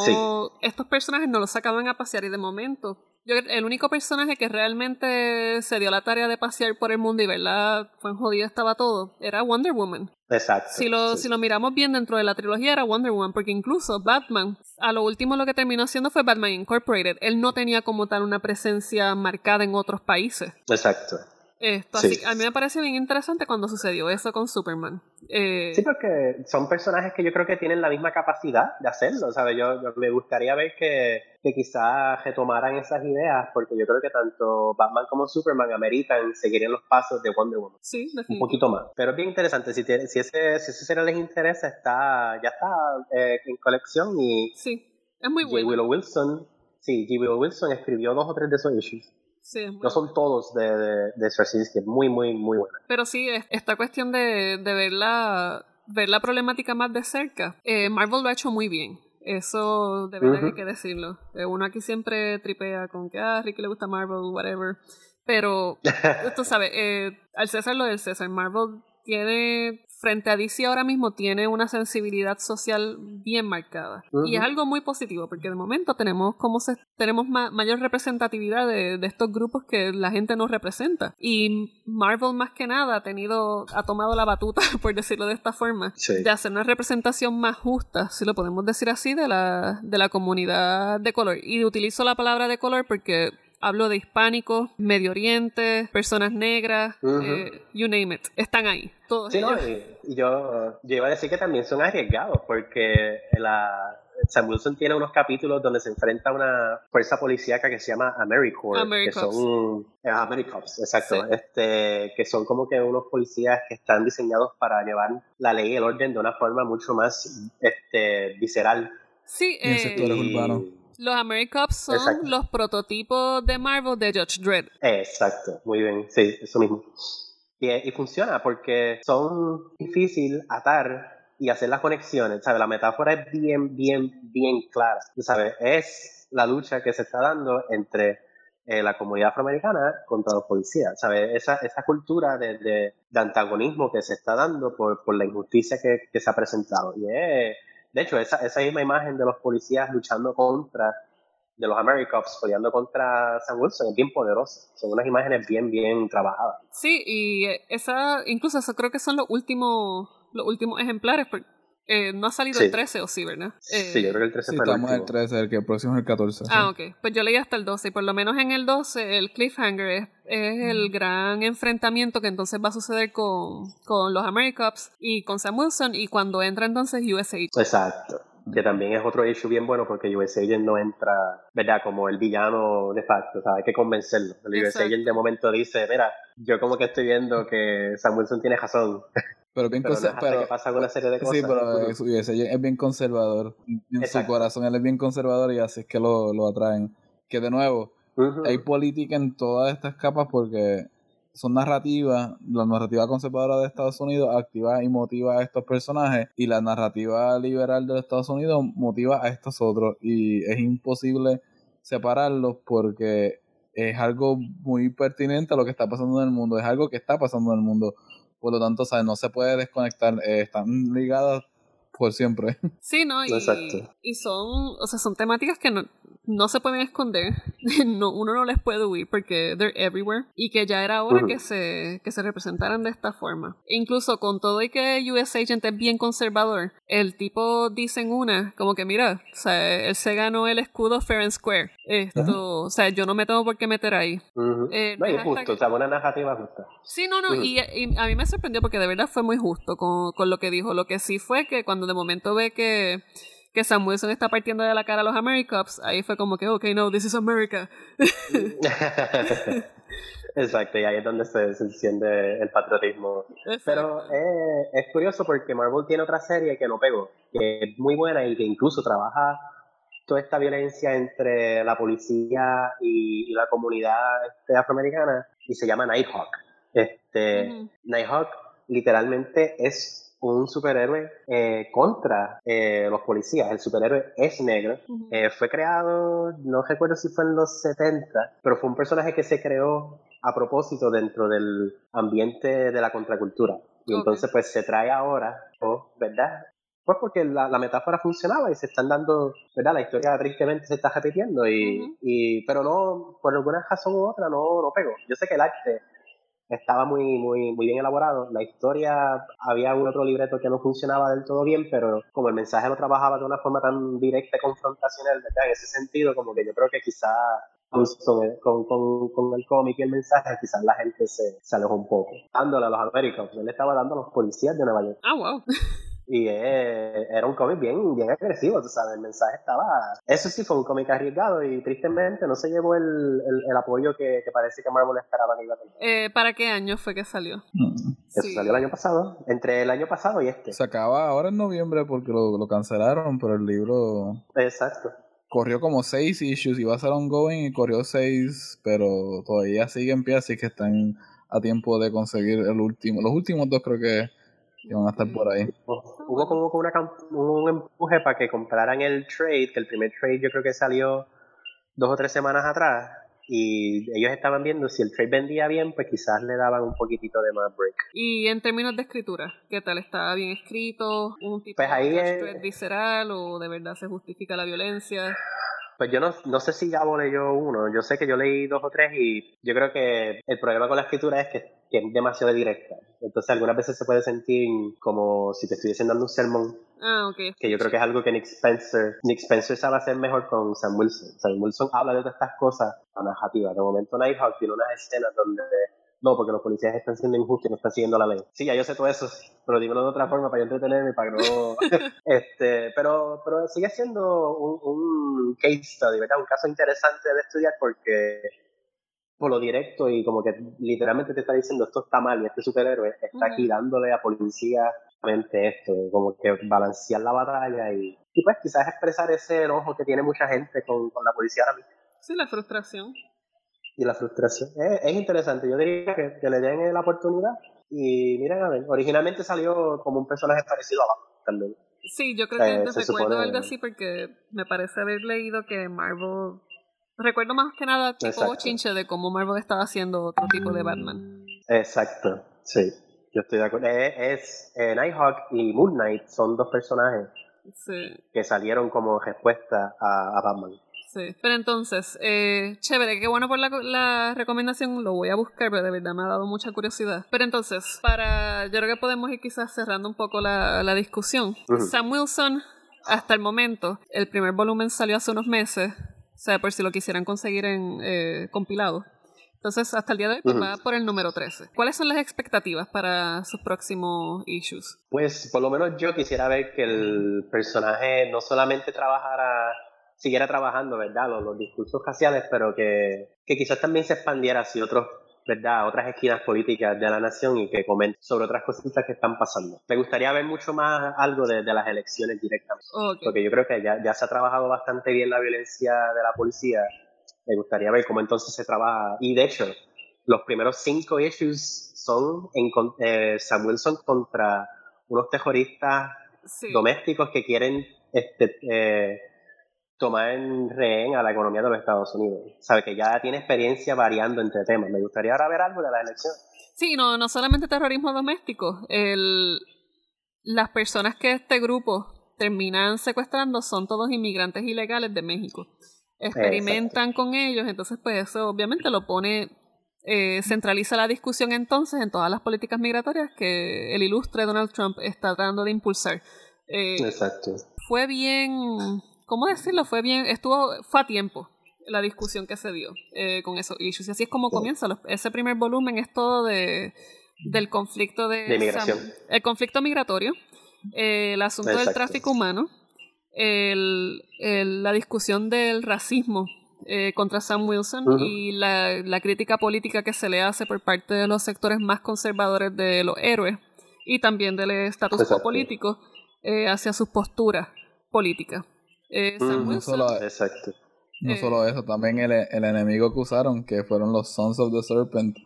estos personajes no los sacaban a pasear y de momento. Yo, el único personaje que realmente se dio la tarea de pasear por el mundo y verla fue en jodido estaba todo, era Wonder Woman. Exacto. Si lo, si lo miramos bien dentro de la trilogía era Wonder Woman, porque incluso Batman, a lo último lo que terminó haciendo fue Batman Incorporated. Él no tenía como tal una presencia marcada en otros países. Exacto. Esto, así, a mí me parece bien interesante cuando sucedió eso con Superman. Eh, sí, porque son personajes que yo creo que tienen la misma capacidad de hacerlo, ¿sabes? Yo, me gustaría ver que, que quizás retomaran esas ideas, porque yo creo que tanto Batman como Superman ameritan seguir en los pasos de Wonder Woman. Sí, Un poquito más. Pero es bien interesante, si, si, ese, si ese les interesa, está, ya está eh, en colección y... Sí, es muy bueno. Willow Wilson, sí, J. Willow Wilson escribió dos o tres de esos issues no son todos de, de, de Straczynski, muy, muy, muy buena. Pero sí, esta cuestión de, de ver, la, ver la problemática más de cerca, eh, Marvel lo ha hecho muy bien. Eso de verdad hay que decirlo. Eh, uno aquí siempre tripea con que ah, a Ricky le gusta Marvel, whatever. Pero, tú sabes, eh, al César lo del César, Marvel tiene frente a DC ahora mismo tiene una sensibilidad social bien marcada. Y es algo muy positivo, porque de momento tenemos como se, tenemos mayor representatividad de, estos grupos que la gente no representa. Y Marvel más que nada ha tenido, ha tomado la batuta, por decirlo de esta forma, de hacer una representación más justa, si lo podemos decir así, de la, de la comunidad de color. Y utilizo la palabra de color porque hablo de hispánicos, Medio Oriente, personas negras, eh, you name it, están ahí. Todos sí, no, y yo, yo iba a decir que también son arriesgados porque la, Sam Wilson tiene unos capítulos donde se enfrenta a una fuerza policíaca que se llama AmeriCorps, que son eh, AmeriCorps, exacto, este, que son como que unos policías que están diseñados para llevar la ley y el orden de una forma mucho más este, visceral. Sí, en sectores eh, urbanos los AmeriCops son los prototipos de Marvel de Judge Dredd. Exacto, muy bien, sí, eso mismo. Y, funciona porque son difícil atar y hacer las conexiones, ¿sabes? La metáfora es bien, bien, bien clara, ¿sabes? Es la lucha que se está dando entre eh, la comunidad afroamericana contra los policías, ¿sabes? Esa, esa cultura de, de, antagonismo que se está dando por, por la injusticia que, que, se ha presentado. Y es, de hecho, esa, esa misma imagen de los policías luchando contra, de los Americops peleando contra Sam Wilson es bien poderosa. Son unas imágenes bien, bien trabajadas. Sí, y esa, incluso eso creo que son los últimos, los últimos ejemplares, eh, no ha salido el 13 o sí, ¿verdad? sí, yo creo que el 13 sí, estamos en el 13, el que el próximo es el 14. Ah, ok. Pues yo leí hasta el 12 y por lo menos en el 12 el cliffhanger es, es el gran enfrentamiento que entonces va a suceder con, con los Americops y con Sam Wilson y cuando entra entonces USA. Exacto que también es otro issue bien bueno porque US Agent no entra, ¿verdad? Como el villano de facto, o sea, hay que convencerlo. El US Agent de momento dice, mira, yo como que estoy viendo que Sam Wilson tiene razón. Pero bien pero, pasa con una serie de cosas. Sí, pero es, bien conservador. En su corazón él es bien conservador y así es que lo, lo atraen. Que de nuevo, hay política en todas estas capas porque son narrativas, la narrativa conservadora de Estados Unidos activa y motiva a estos personajes y la narrativa liberal de Estados Unidos motiva a estos otros y es imposible separarlos porque es algo muy pertinente a lo que está pasando en el mundo, es algo que está pasando en el mundo por lo tanto, ¿sabes? no se puede desconectar, eh, están ligadas por siempre. Sí, ¿no? Y, y, son, o sea, son temáticas que no, no se pueden esconder, no, uno no les puede huir porque they're everywhere y que ya era hora que, se, que se representaran de esta forma. Incluso con todo y que US Agent es bien conservador, el tipo dice en una, como que mira, o sea, él se ganó el escudo fair and square. Esto, o sea, yo no me tengo por qué meter ahí. Eh, no, es justo, o sea, una narrativa justa. Sí, no, no, y, a mí me sorprendió porque de verdad fue muy justo con, con lo que dijo. Lo que sí fue que cuando de momento ve que que Sam Wilson está partiendo de la cara a los Americops, ahí fue como que, ok, no, this is America. Exacto, y ahí es donde se, enciende el patriotismo. Pero es curioso porque Marvel tiene otra serie que no pegó, que es muy buena y que incluso trabaja toda esta violencia entre la policía y, la comunidad este, afroamericana y se llama Nighthawk. Este, Nighthawk literalmente es un superhéroe eh, contra eh, los policías. El superhéroe es negro. Eh, fue creado, no recuerdo si fue en los 70, pero fue un personaje que se creó a propósito dentro del ambiente de la contracultura. Y entonces pues se trae ahora, ¿verdad? Pues porque la, metáfora funcionaba y se están dando, ¿verdad? La historia tristemente se está repitiendo y, y pero no, por alguna razón u otra no, no pegó. Yo sé que el arte estaba muy, muy, muy bien elaborado. La historia, había un otro libreto que no funcionaba del todo bien, pero como el mensaje lo trabajaba de una forma tan directa y confrontacional, ¿verdad? En ese sentido, como que yo creo que quizás con, con, con, el cómic y el mensaje, quizás la gente se, se alejó un poco. Dándole a los Américos, él estaba dando a los policías de Nueva York. Ah, wow. Y era un cómic bien, bien agresivo, tú sabes, el mensaje estaba... Eso sí fue un cómic arriesgado y tristemente no se llevó el, el, apoyo que, que, parece que Marvel esperaba que iba a tener. Eh, ¿Para qué año fue que salió? Eso salió el año pasado, entre el año pasado y este. Se acaba ahora en noviembre porque lo, lo cancelaron, pero el libro... Exacto corrió como seis issues, iba a ser ongoing y corrió seis, pero todavía sigue en pie, así que están a tiempo de conseguir el último. Los últimos dos creo que y van a estar por ahí. Hubo como una, un empuje para que compraran el trade, que el primer trade yo creo que salió dos o tres semanas atrás, y ellos estaban viendo si el trade vendía bien, pues quizás le daban un poquitito de más break. Y en términos de escritura, ¿qué tal? ¿Está bien escrito? ¿Un tipo Pues ahí de es- thread visceral o de verdad se justifica la violencia? Pues yo no, no sé si Gabo leyó uno, yo sé que yo leí dos o tres y yo creo que el problema con la escritura es que, que es demasiado directa. Entonces algunas veces se puede sentir como si te estuviesen dando un sermón, Ah, ok. que yo creo que es algo que Nick Spencer, Nick Spencer sabe hacer mejor con Sam Wilson. Sam Wilson habla de todas estas cosas, la narrativa. De momento Nighthawk tiene unas escenas donde no, porque los policías están siendo injustos y no están siguiendo la ley. Sí, ya yo sé todo eso, pero dímelo de otra forma para yo entretenerme, para que no... este, pero, pero sigue siendo un, un case study, ¿verdad? Un caso interesante de estudiar porque por lo directo y como que literalmente te está diciendo esto está mal y este superhéroe está aquí dándole a policía esto, como que balancear la batalla y, y pues quizás expresar ese enojo que tiene mucha gente con, con la policía ahora mismo Sí, la frustración. Y la frustración. Es, es interesante, yo diría que, que le den la oportunidad y miren a ver, originalmente salió como un personaje parecido a Batman también. Sí, yo creo Eh, que se recuerdo supone- algo así porque me parece haber leído que Marvel... Recuerdo más que nada tipo Exacto. bochinche de cómo Marvel estaba haciendo otro tipo de Batman. Exacto, sí, yo estoy de acuerdo. Es, es eh, Nighthawk y Moon Knight son dos personajes Sí, que salieron como respuesta a, a Batman. Sí. Pero entonces, eh, chévere, qué bueno por la, la recomendación, lo voy a buscar, pero de verdad me ha dado mucha curiosidad. Pero entonces, para, yo creo que podemos ir quizás cerrando un poco la, la discusión. Sam Wilson, hasta el momento, el primer volumen salió hace unos meses, o sea, por si lo quisieran conseguir en eh, compilado. Entonces, hasta el día de hoy pues, va por el número 13. ¿Cuáles son las expectativas para sus próximos issues? Pues por lo menos yo quisiera ver que el personaje no solamente trabajara, siguiera trabajando, ¿verdad? Los, los discursos raciales, pero que, que quizás también se expandiera hacia otros, ¿verdad? Otras esquinas políticas de la nación y que comente sobre otras cositas que están pasando. Me gustaría ver mucho más algo de, de las elecciones directamente. Ok. Porque yo creo que ya, ya se ha trabajado bastante bien la violencia de la policía. Me gustaría ver cómo entonces se trabaja. Y de hecho, los primeros cinco issues son en, eh, Sam Wilson contra unos terroristas Sí. domésticos que quieren este, eh, tomar en rehén a la economía de los Estados Unidos. Sabe que ya tiene experiencia variando entre temas. Me gustaría ahora ver algo de la elección. Sí, no, no solamente terrorismo doméstico. El, las personas que este grupo terminan secuestrando son todos inmigrantes ilegales de México. Experimentan con ellos, entonces pues eso obviamente lo pone, eh, centraliza la discusión entonces en todas las políticas migratorias que el ilustre Donald Trump está tratando de impulsar. Eh, Exacto. fue bien, ¿cómo decirlo? Fue bien, estuvo, fue a tiempo la discusión que se dio eh, con esos issues. Y así es como comienza. Los- ese primer volumen es todo de del conflicto de, De inmigración. Sam- el conflicto migratorio, eh, el asunto del tráfico humano, el, el- la discusión del racismo eh, contra Sam Wilson y la, la crítica política que se le hace por parte de los sectores más conservadores de los héroes y también del status quo Exacto. político eh, hacia sus posturas políticas. Eh, Sam Ujú. Wilson, No solo, Exacto. no Eh. solo eso, también el, el enemigo que usaron, que fueron los Sons of the Serpent,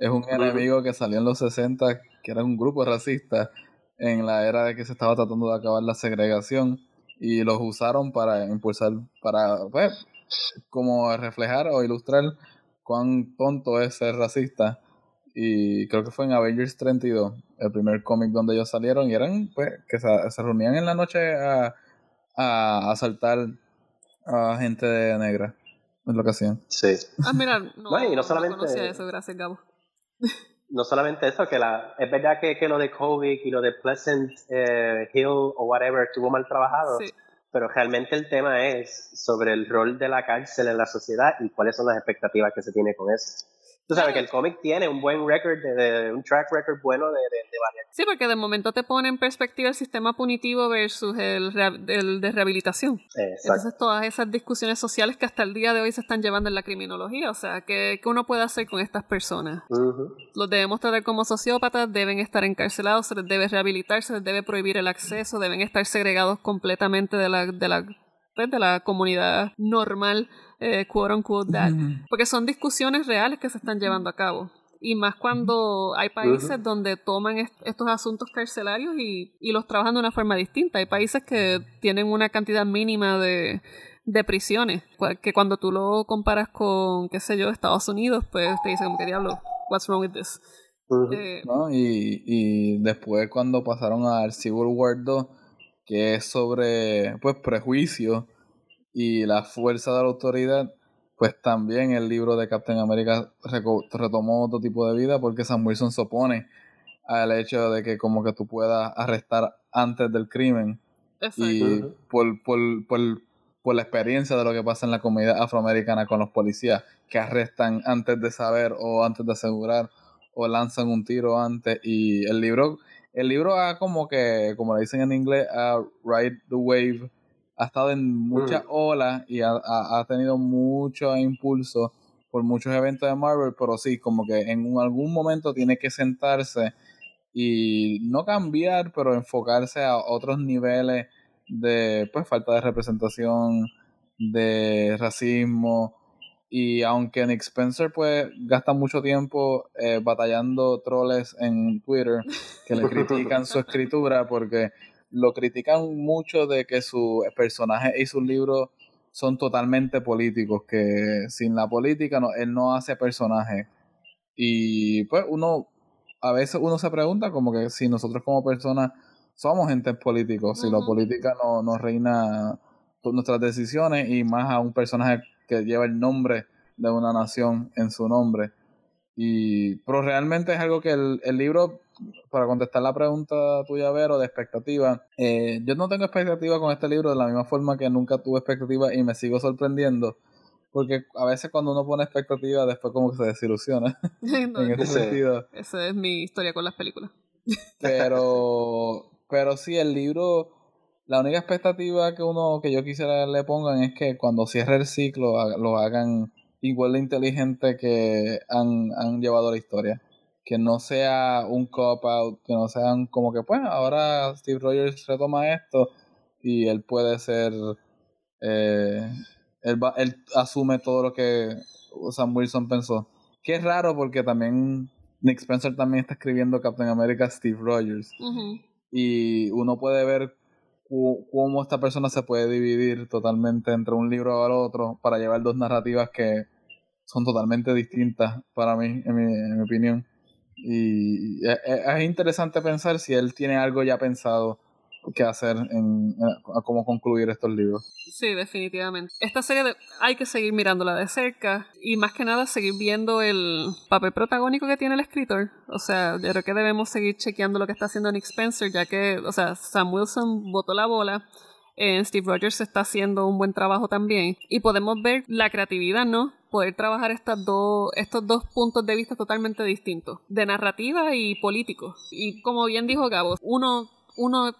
es un enemigo que salió en los 60, que era un grupo racista en la era de que se estaba tratando de acabar la segregación y los usaron para impulsar, para, pues, como reflejar o ilustrar cuán tonto es ser racista. Y creo que fue en Avengers 32, el primer cómic donde ellos salieron y eran, pues, que se, se reunían en la noche a, a asaltar a gente negra. Es lo que hacían. Sí. Ah, mira, no, y no solamente- conocía eso, gracias Gabo. no solamente eso, que la, es verdad que, que lo de COVID y lo de Pleasant eh, Hill o whatever estuvo mal trabajado, Sí. pero realmente el tema es sobre el rol de la cárcel en la sociedad y cuáles son las expectativas que se tiene con eso. Tú sabes que el cómic tiene un buen record, de, de- un track record bueno de, de, de varias. Sí, porque de momento te pone en perspectiva el sistema punitivo versus el, el de rehabilitación. Exacto. Entonces todas esas discusiones sociales que hasta el día de hoy se están llevando en la criminología, o sea, ¿qué, qué uno puede hacer con estas personas? Los debemos tratar como sociópatas, deben estar encarcelados, se les debe rehabilitar, se les debe prohibir el acceso, deben estar segregados completamente de la, de la, pues, de la comunidad normal, eh, quote unquote that. Porque son discusiones reales que se están llevando a cabo. Y más cuando hay países donde toman est- estos asuntos carcelarios y, y los trabajan de una forma distinta. Hay países que tienen una cantidad mínima de, de prisiones, que cuando tú lo comparas con, qué sé yo, Estados Unidos, pues te dice como que diablo, what's wrong with this? Eh, y, y después cuando pasaron al Civil War 2, que es sobre pues prejuicio y la fuerza de la autoridad, pues también el libro de Captain America retomó otro tipo de vida porque Sam Wilson se opone al hecho de que como que tú puedas arrestar antes del crimen. Y por, por, por, por, la experiencia de lo que pasa en la comunidad afroamericana con los policías que arrestan antes de saber o antes de asegurar o lanzan un tiro antes. Y el libro el libro ha como que como le dicen en inglés a ride the wave ha estado en muchas mm. olas y ha, ha, tenido mucho impulso por muchos eventos de Marvel pero sí como que en algún momento tiene que sentarse y no cambiar, pero enfocarse a otros niveles de pues falta de representación, de racismo. Y aunque Nick Spencer pues gasta mucho tiempo eh, batallando troles en Twitter que le critican su escritura porque lo critican mucho de que su personaje y sus libros son totalmente políticos, que sin la política no, él no hace personaje. Y pues uno a veces uno se pregunta como que si nosotros como personas somos entes políticos, si la política no, nos reina nuestras decisiones y más a un personaje que lleva el nombre de una nación en su nombre. Y, pero realmente es algo que el, el libro, para contestar la pregunta tuya, Vero, de expectativa, eh, yo no tengo expectativa con este libro de la misma forma que nunca tuve expectativa y me sigo sorprendiendo. Porque a veces cuando uno pone expectativa, después como que se desilusiona. en ese sentido. Esa es mi historia con las películas. pero, pero sí, el libro, la única expectativa que uno, que yo quisiera le pongan es que cuando cierre el ciclo lo hagan igual de inteligente que han, han llevado la historia. Que no sea un cop-out, que no sean como que, pues, ahora Steve Rogers retoma esto y él puede ser... Eh, él, él asume todo lo que Sam Wilson pensó. Que es raro porque también Nick Spencer también está escribiendo Captain America Steve Rogers. Y uno puede ver cómo esta persona se puede dividir totalmente entre un libro al otro para llevar dos narrativas que son totalmente distintas para mí, en mi, en mi opinión. Y es interesante pensar si él tiene algo ya pensado qué hacer en, cómo concluir estos libros. Sí, definitivamente. Esta serie hay que seguir mirándola de cerca y más que nada seguir viendo el papel protagónico que tiene el escritor. O sea, yo creo que debemos seguir chequeando lo que está haciendo Nick Spencer, ya que, o sea, Sam Wilson botó la bola. Eh, Steve Rogers está haciendo un buen trabajo también y podemos ver la creatividad, ¿no? Poder trabajar estas dos, estos dos puntos de vista totalmente distintos, de narrativa y político. Y como bien dijo Gabo, uno, uno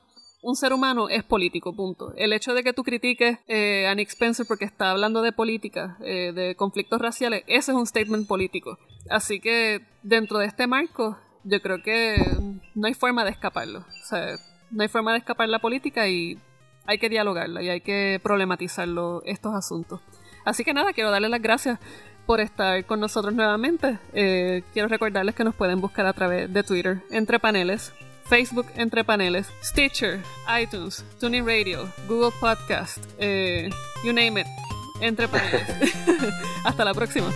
un ser humano es político, punto. El hecho de que tú critiques eh, a Nick Spencer porque está hablando de política, eh, de conflictos raciales, ese es un statement político. Así que dentro de este marco, yo creo que no hay forma de escaparlo. O sea, no hay forma de escapar la política y hay que dialogarla y hay que problematizarlo estos asuntos. Así que nada, quiero darle las gracias por estar con nosotros nuevamente. Eh, quiero recordarles que nos pueden buscar a través de Twitter, entre paneles, Facebook Entre Paneles, Stitcher, iTunes, TuneIn Radio, Google Podcast, eh, you name it, Entre Paneles. Hasta la próxima.